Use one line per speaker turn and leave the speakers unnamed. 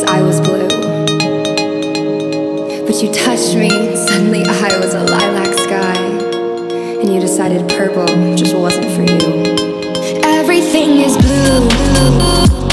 because I was blue. But you touched me, suddenly I was a lilac sky. And you decided purple just wasn't for you. Everything is blue.